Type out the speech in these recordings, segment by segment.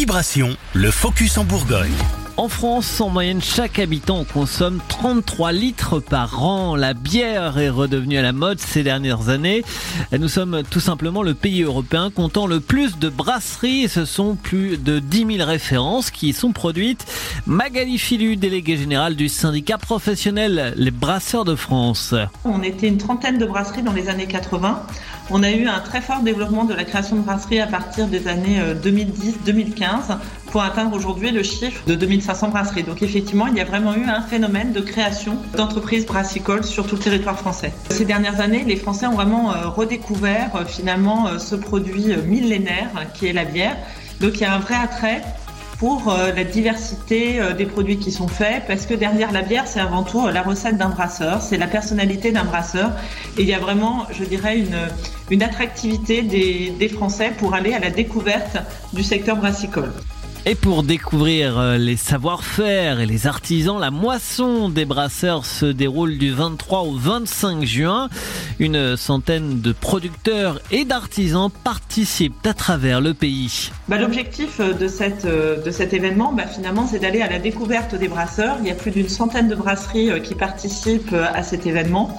Vibration, le focus en Bourgogne. En France, en moyenne, chaque habitant consomme 33 litres par an. La bière est redevenue à la mode ces dernières années. Nous sommes tout simplement le pays européen comptant le plus de brasseries. Ce sont plus de 10 000 références qui y sont produites. Magali Filu, déléguée générale du syndicat professionnel Les Brasseurs de France. On était une trentaine de brasseries dans les années 80. On a eu un très fort développement de la création de brasseries à partir des années 2010-2015 pour atteindre aujourd'hui le chiffre de 2500 brasseries. Donc effectivement, il y a vraiment eu un phénomène de création d'entreprises brassicoles sur tout le territoire français. Ces dernières années, les Français ont vraiment euh, redécouvert euh, finalement euh, ce produit millénaire qui est la bière. Donc il y a un vrai attrait pour la diversité des produits qui sont faits, parce que derrière la bière, c'est avant tout la recette d'un brasseur, c'est la personnalité d'un brasseur, et il y a vraiment, je dirais, une, attractivité des Français pour aller à la découverte du secteur brassicole. Et pour découvrir euh, les savoir-faire et les artisans, la moisson des brasseurs se déroule du 23 au 25 juin. Une centaine de producteurs et d'artisans participent à travers le pays. Bah, L'objectif euh, euh, de cet événement, bah, finalement, c'est d'aller à la découverte des brasseurs. Il y a plus d'une centaine de brasseries qui participent à cet événement.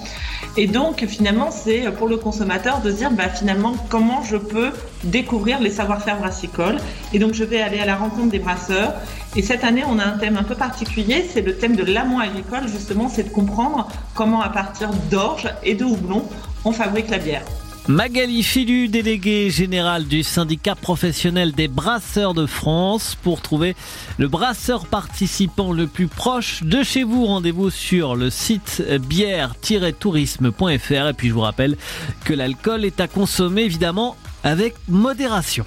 Et donc, finalement, c'est pour le consommateur de dire, bah, finalement, comment je peux découvrir les savoir-faire brassicoles. Et donc, je vais aller à la rencontre des brasseurs. Et cette année, on a un thème un peu particulier, c'est le thème de l'amont agricole. Justement, c'est de comprendre comment, à partir d'orge et de houblon, on fabrique la bière. Magali Filu, déléguée générale du syndicat professionnel des brasseurs de France. Pour trouver le brasseur participant le plus proche de chez vous, rendez-vous sur le site bière-tourisme.fr. Et puis je vous rappelle que l'alcool est à consommer évidemment avec modération.